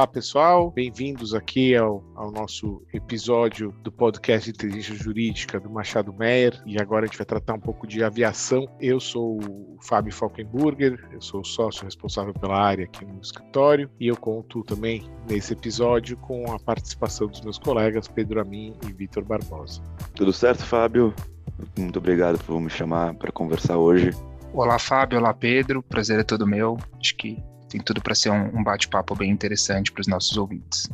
Olá pessoal, bem-vindos aqui ao, ao, nosso episódio do podcast de Inteligência Jurídica do Machado Meyer e agora a gente vai tratar um pouco de aviação. Eu sou o Fábio Falkenburger, eu sou o sócio responsável pela área aqui no escritório e eu conto também nesse episódio com a participação dos meus colegas Pedro Amin e Vitor Barbosa. Tudo certo, Fábio? Muito obrigado por me chamar para conversar hoje. Olá, Fábio. Olá, Pedro. Prazer é todo meu. Acho que tem tudo para ser um, um bate-papo bem interessante para os nossos ouvintes.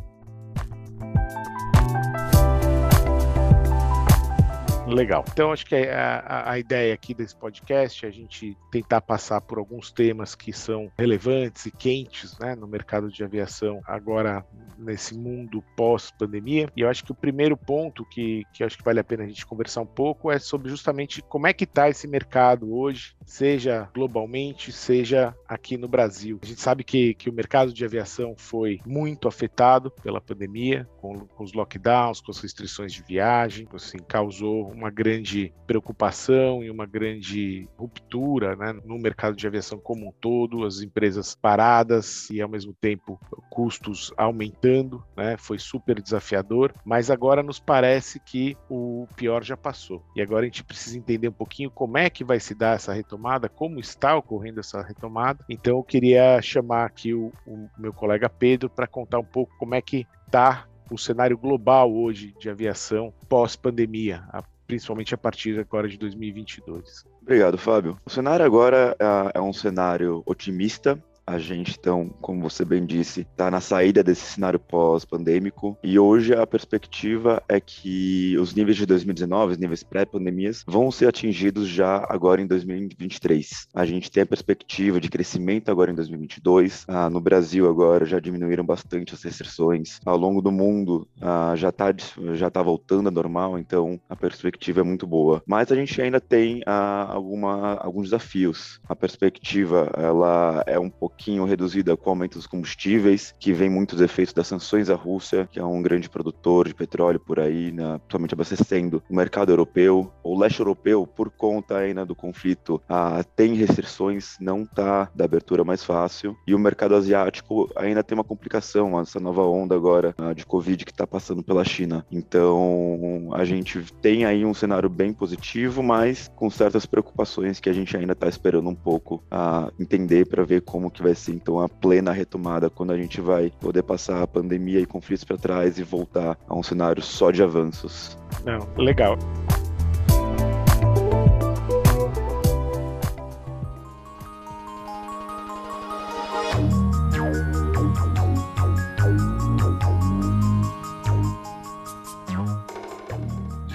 Legal. Então, acho que a, a, ideia aqui desse podcast é a gente tentar passar por alguns temas que são relevantes e quentes né, no mercado de aviação agora nesse mundo pós-pandemia. E eu acho que o primeiro ponto que, que acho que vale a pena a gente conversar um pouco é sobre justamente como é que está esse mercado hoje, seja globalmente, seja aqui no Brasil. A gente sabe que, que o mercado de aviação foi muito afetado pela pandemia, com, com os lockdowns, com as restrições de viagem, assim, causou uma grande preocupação e uma grande ruptura né, no mercado de aviação como um todo, as empresas paradas e ao mesmo tempo custos aumentando, né, foi super desafiador, mas agora nos parece que o pior já passou. E agora a gente precisa entender um pouquinho como é que vai se dar essa retomada, como está ocorrendo essa retomada. Então eu queria chamar aqui o, o meu colega Pedro para contar um pouco como é que está o cenário global hoje de aviação pós-pandemia, principalmente a partir agora de 2022. Obrigado, Fábio. O cenário agora é, é um cenário otimista, a gente, então, como você bem disse, está na saída desse cenário pós-pandêmico e hoje a perspectiva é que os níveis de 2019, os níveis pré-pandemias, vão ser atingidos já agora em 2023. A gente tem a perspectiva de crescimento agora em 2022. Ah, no Brasil agora já diminuíram bastante as restrições. Ao longo do mundo ah, já está já tá voltando a normal, então a perspectiva é muito boa. Mas a gente ainda tem ah, alguma, alguns desafios. A perspectiva ela é um pouco pouquinho reduzida com o aumento dos combustíveis, que vem muitos efeitos das sanções à Rússia, que é um grande produtor de petróleo por aí, né, principalmente abastecendo o mercado europeu. O leste europeu, por conta ainda do conflito, ah, tem restrições, não está da abertura mais fácil. E o mercado asiático ainda tem uma complicação, essa nova onda agora ah, de Covid que está passando pela China. Então, a gente tem aí um cenário bem positivo, mas com certas preocupações que a gente ainda está esperando um pouco a entender para ver como que vai ser então a plena retomada quando a gente vai poder passar a pandemia e conflitos para trás e voltar a um cenário só de avanços. Não, legal.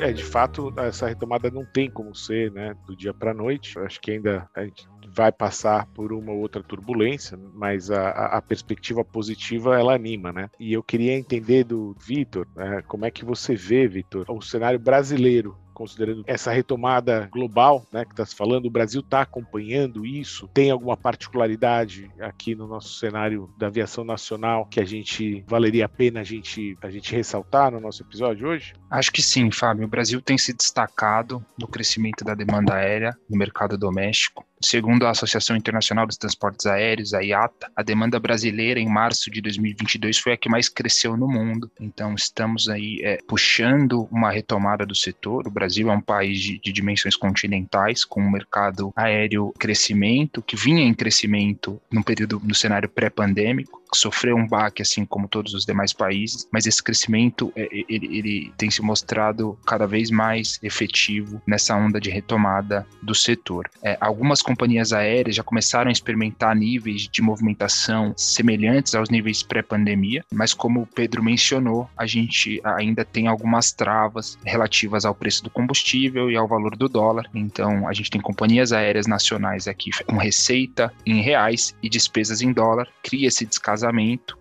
É, de fato, essa retomada não tem como ser, né, do dia para noite. Eu acho que ainda a gente vai passar por uma ou outra turbulência, mas a, a perspectiva positiva ela anima, né? E eu queria entender do Vitor, né, como é que você vê, Vitor, o cenário brasileiro considerando essa retomada global, né, que está se falando, o Brasil está acompanhando isso? Tem alguma particularidade aqui no nosso cenário da aviação nacional que a gente valeria a pena a gente, a gente ressaltar no nosso episódio hoje? Acho que sim, Fábio. O Brasil tem se destacado no crescimento da demanda aérea no mercado doméstico. Segundo a Associação Internacional dos Transportes Aéreos, a IATA, a demanda brasileira em março de 2022 foi a que mais cresceu no mundo. Então, estamos aí é, puxando uma retomada do setor. O Brasil é um país de, de dimensões continentais, com um mercado aéreo crescimento, que vinha em crescimento no período, no cenário pré-pandêmico sofreu um baque, assim como todos os demais países, mas esse crescimento é, é, ele, ele, tem se mostrado cada vez mais efetivo nessa onda de retomada do setor. É, algumas companhias aéreas já começaram a experimentar níveis de movimentação semelhantes aos níveis pré-pandemia, mas como o Pedro mencionou, a gente ainda tem algumas travas relativas ao preço do combustível e ao valor do dólar. Então, a gente tem companhias aéreas nacionais aqui com receita em reais e despesas em dólar, cria esse descasamento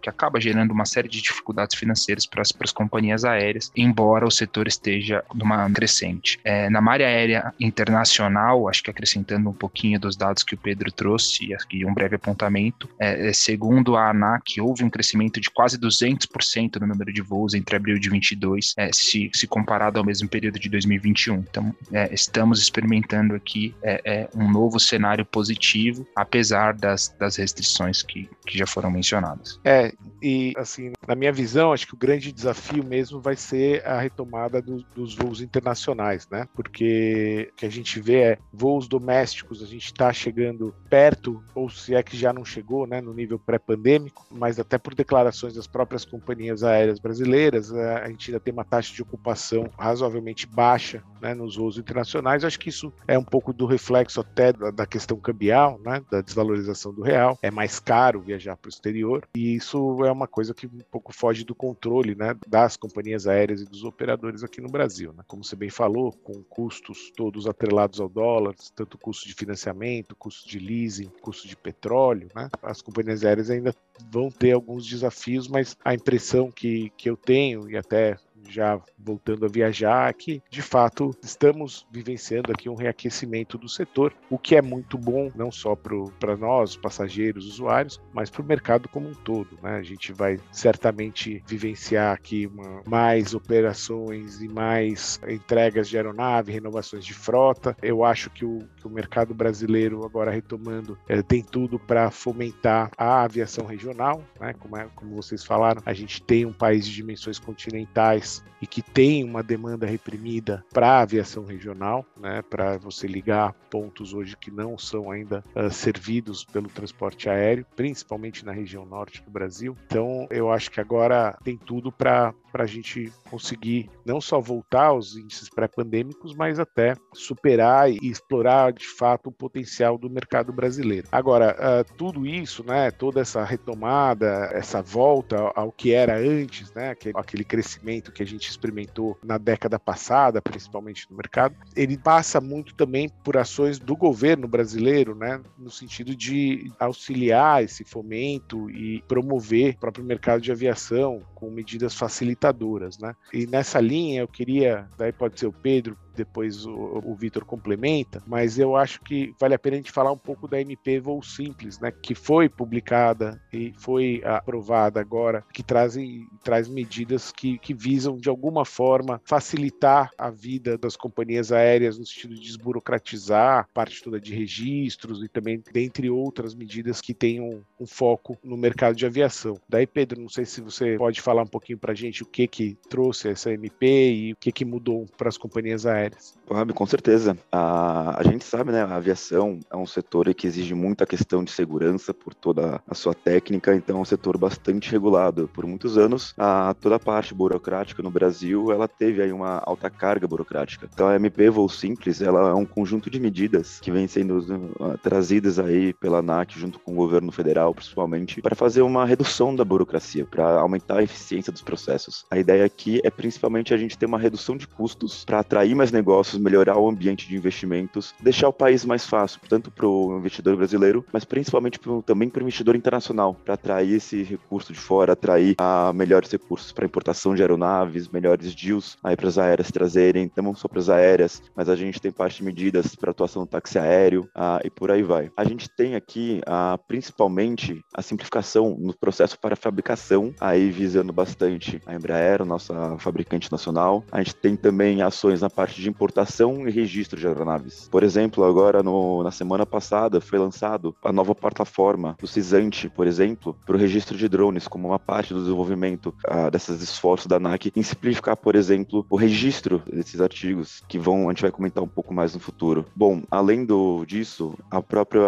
que acaba gerando uma série de dificuldades financeiras para as companhias aéreas, embora o setor esteja numa crescente. É, na malha aérea internacional, acho que acrescentando um pouquinho dos dados que o Pedro trouxe e aqui um breve apontamento, é, é segundo a ANAC, houve um crescimento de quase 200% no número de voos entre abril de 22, é, se, se comparado ao mesmo período de 2021. Então, é, estamos experimentando aqui é, é, um novo cenário positivo, apesar das, das restrições que, que já foram mencionadas. É, e assim, na minha visão, acho que o grande desafio mesmo vai ser a retomada do, dos voos internacionais, né? Porque o que a gente vê é voos domésticos, a gente está chegando perto, ou se é que já não chegou, né, no nível pré-pandêmico, mas até por declarações das próprias companhias aéreas brasileiras, a gente ainda tem uma taxa de ocupação razoavelmente baixa né, nos voos internacionais. Acho que isso é um pouco do reflexo até da questão cambial, né, da desvalorização do real. É mais caro viajar para o exterior e isso é uma coisa que um pouco foge do controle né, das companhias aéreas e dos operadores aqui no Brasil. Né? Como você bem falou, com custos todos atrelados ao dólar, tanto custo de financiamento, custo de leasing, custo de petróleo, né? as companhias aéreas ainda vão ter alguns desafios, mas a impressão que, que eu tenho, e até já voltando a viajar, que de fato estamos vivenciando aqui um reaquecimento do setor, o que é muito bom, não só para nós, passageiros, usuários, mas para o mercado como um todo. Né? A gente vai certamente vivenciar aqui uma, mais operações e mais entregas de aeronave, renovações de frota. Eu acho que o, que o mercado brasileiro, agora retomando, é, tem tudo para fomentar a aviação regional, né? como, é, como vocês falaram, a gente tem um país de dimensões continentais e que tem uma demanda reprimida para a aviação regional, né, para você ligar pontos hoje que não são ainda uh, servidos pelo transporte aéreo, principalmente na região norte do Brasil. Então, eu acho que agora tem tudo para a gente conseguir não só voltar aos índices pré-pandêmicos, mas até superar e explorar de fato o potencial do mercado brasileiro. Agora, uh, tudo isso, né, toda essa retomada, essa volta ao que era antes, né, aquele, crescimento que a gente experimentou na década passada, principalmente no mercado, ele passa muito também por ações do governo brasileiro, né, no sentido de auxiliar esse fomento e promover o próprio mercado de aviação com medidas facilitadoras, né? E nessa linha eu queria, daí pode ser o Pedro, depois o, o Vitor complementa, mas eu acho que vale a pena a gente falar um pouco da MP Voo Simples, né, que foi publicada e foi aprovada agora, que trazem, traz medidas que, que visam, de alguma forma, facilitar a vida das companhias aéreas no sentido de desburocratizar parte toda de registros e também, dentre outras medidas que tenham um foco no mercado de aviação. Daí, Pedro, não sei se você pode falar um pouquinho para a gente o que que trouxe essa MP e o que que mudou para as companhias aéreas. Fábio, com certeza. A, a gente sabe, né, a aviação é um setor que exige muita questão de segurança por toda a sua técnica, então é um setor bastante regulado. Por muitos anos, a, toda a parte burocrática no Brasil, ela teve aí uma alta carga burocrática. Então a MP Voo Simples, ela é um conjunto de medidas que vem sendo uh, trazidas aí pela ANAC junto com o governo federal, principalmente, para fazer uma redução da burocracia, para aumentar a eficiência dos processos. A ideia aqui é principalmente a gente ter uma redução de custos para atrair mais negócios, melhorar o ambiente de investimentos, deixar o país mais fácil, tanto para o investidor brasileiro, mas principalmente pro, também para o investidor internacional, para atrair esse recurso de fora, atrair a melhores recursos para importação de aeronaves, melhores deals para as aéreas trazerem, não só para as aéreas, mas a gente tem parte de medidas para atuação do táxi aéreo ah, e por aí vai. A gente tem aqui ah, principalmente a simplificação no processo para fabricação, aí visando bastante a Embraer, nossa fabricante nacional. A gente tem também ações na parte de importação e registro de aeronaves. Por exemplo, agora no, na semana passada foi lançado a nova plataforma do Cisante, por exemplo, para o registro de drones, como uma parte do desenvolvimento uh, desses esforços da ANAC em simplificar, por exemplo, o registro desses artigos, que vão, a gente vai comentar um pouco mais no futuro. Bom, além do, disso, a própria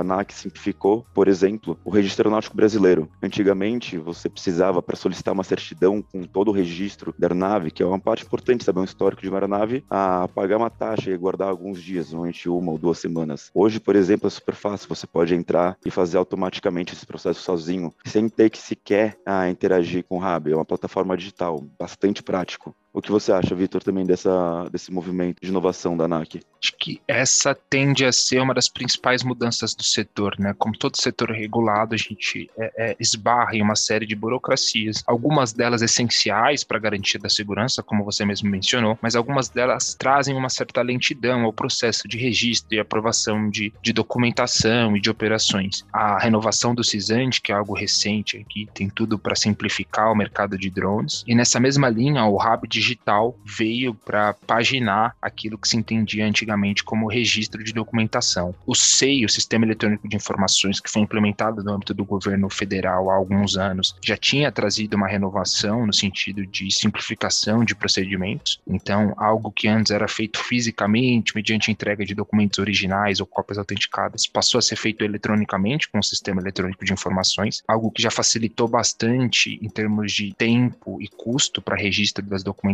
ANAC simplificou, por exemplo, o registro aeronáutico brasileiro. Antigamente, você precisava, para solicitar uma certidão com todo o registro da aeronave, que é uma parte importante saber um histórico de uma aeronave, a pagar uma taxa e guardar alguns dias, normalmente uma ou duas semanas. Hoje, por exemplo, é super fácil, você pode entrar e fazer automaticamente esse processo sozinho, sem ter que sequer ah, interagir com o Hub. É uma plataforma digital, bastante prático. O que você acha, Vitor, também dessa, desse movimento de inovação da ANAC? Acho que essa tende a ser uma das principais mudanças do setor, né? Como todo setor regulado, a gente é, é, esbarra em uma série de burocracias, algumas delas essenciais para a garantia da segurança, como você mesmo mencionou, mas algumas delas trazem uma certa lentidão ao processo de registro e aprovação de, de documentação e de operações. A renovação do CISANT, que é algo recente aqui, tem tudo para simplificar o mercado de drones, e nessa mesma linha, o Hub Digital veio para paginar aquilo que se entendia antigamente como registro de documentação. O SEI, o Sistema Eletrônico de Informações, que foi implementado no âmbito do governo federal há alguns anos, já tinha trazido uma renovação no sentido de simplificação de procedimentos. Então, algo que antes era feito fisicamente, mediante entrega de documentos originais ou cópias autenticadas, passou a ser feito eletronicamente com o Sistema Eletrônico de Informações, algo que já facilitou bastante em termos de tempo e custo para registro das documentações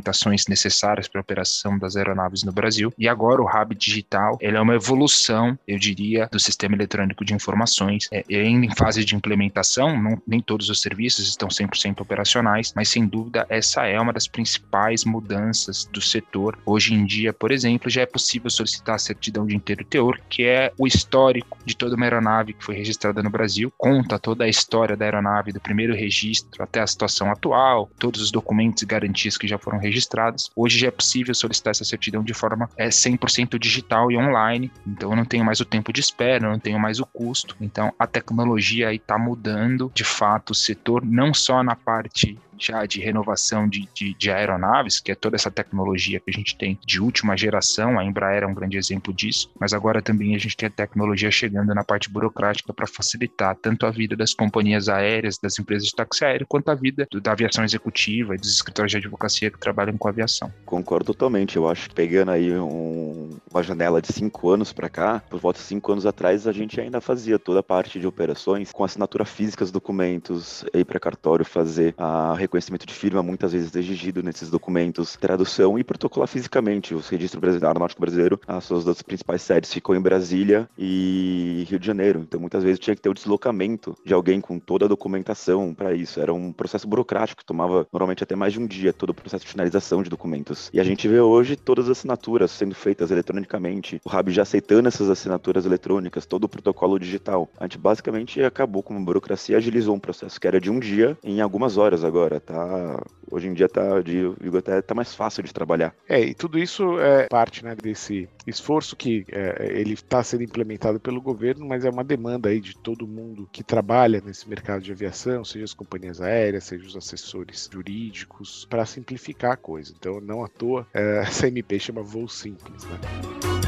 necessárias para a operação das aeronaves no Brasil. E agora o Hub Digital, ele é uma evolução, eu diria, do sistema eletrônico de informações. É ainda em fase de implementação, não, nem todos os serviços estão 100% operacionais, mas sem dúvida essa é uma das principais mudanças do setor. Hoje em dia, por exemplo, já é possível solicitar a certidão de inteiro teor, que é o histórico de toda uma aeronave que foi registrada no Brasil, conta toda a história da aeronave, do primeiro registro até a situação atual, todos os documentos e garantias que já foram registrados. Hoje já é possível solicitar essa certidão de forma é, 100% digital e online, então eu não tenho mais o tempo de espera, eu não tenho mais o custo. Então a tecnologia aí está mudando de fato o setor, não só na parte já de renovação de, de, de, aeronaves, que é toda essa tecnologia que a gente tem de última geração, a Embraer é um grande exemplo disso, mas agora também a gente tem a tecnologia chegando na parte burocrática para facilitar tanto a vida das companhias aéreas, das empresas de táxi aéreo, quanto a vida da aviação executiva e dos escritórios de advocacia que trabalham com aviação. Concordo totalmente, eu acho que pegando aí um, uma janela de cinco anos para cá, por volta de cinco anos atrás, a gente ainda fazia toda a parte de operações com assinatura física dos documentos, ir para cartório fazer a reconhecimento de firma, muitas vezes exigido nesses documentos, tradução e protocolar fisicamente. O registro brasileiro, aeronáutico brasileiro, as suas duas principais sedes ficou em Brasília e Rio de Janeiro. Então, muitas vezes tinha que ter o deslocamento de alguém com toda a documentação para isso. Era um processo burocrático que tomava normalmente até mais de um dia, todo o processo de finalização de documentos. E a gente vê hoje todas as assinaturas sendo feitas eletronicamente, o RAB já aceitando essas assinaturas eletrônicas, todo o protocolo digital. A gente basicamente acabou com uma burocracia, agilizou um processo que era de um dia em algumas horas agora agora, tá? Hoje em dia tá, digo até tá mais fácil de trabalhar. É, e tudo isso é parte, né, desse esforço que é, ele está sendo implementado pelo governo, mas é uma demanda aí de todo mundo que trabalha nesse mercado de aviação, seja as companhias aéreas, seja os assessores jurídicos, para simplificar a coisa. Então, não à toa, é, essa MP chama voo simples, né?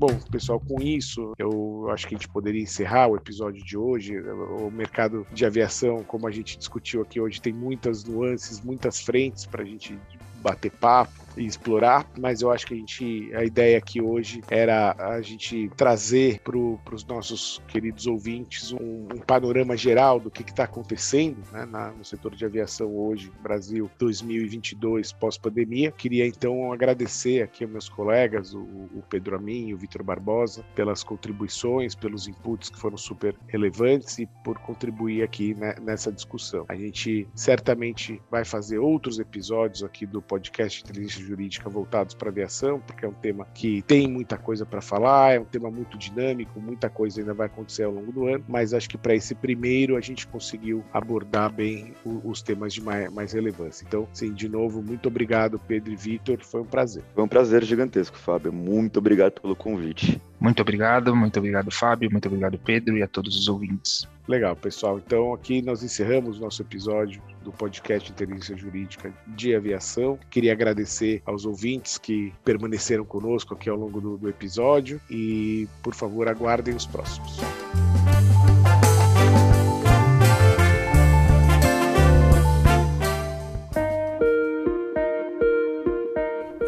Bom, pessoal, com isso, eu acho que a gente poderia encerrar o episódio de hoje. O mercado de aviação, como a gente discutiu aqui hoje, tem muitas nuances, muitas frentes para a gente bater papo e explorar, mas eu acho que a gente a ideia aqui hoje era a gente trazer para os nossos queridos ouvintes um, um, panorama geral do que está acontecendo né, na, no setor de aviação hoje, Brasil 2022 pós-pandemia. Queria então agradecer aqui aos meus colegas, o, o Pedro Amin e o Vitor Barbosa, pelas contribuições, pelos inputs que foram super relevantes e por contribuir aqui né, nessa discussão. A gente certamente vai fazer outros episódios aqui do podcast Inteligência Jurídica voltados para aviação, porque é um tema que tem muita coisa para falar, é um tema muito dinâmico, muita coisa ainda vai acontecer ao longo do ano, mas acho que para esse primeiro a gente conseguiu abordar bem os temas de mais, mais relevância. Então, sim, de novo, muito obrigado, Pedro e Vitor, foi um prazer. Foi um prazer gigantesco, Fábio. Muito obrigado pelo convite. Muito obrigado, muito obrigado, Fábio, muito obrigado, Pedro, e a todos os ouvintes. Legal, pessoal. Então aqui nós encerramos nosso episódio do podcast Inteligência Jurídica de Aviação. Queria agradecer aos ouvintes que permaneceram conosco aqui ao longo do, do episódio e, por favor, aguardem os próximos.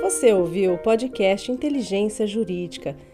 Você ouviu o podcast Inteligência Jurídica,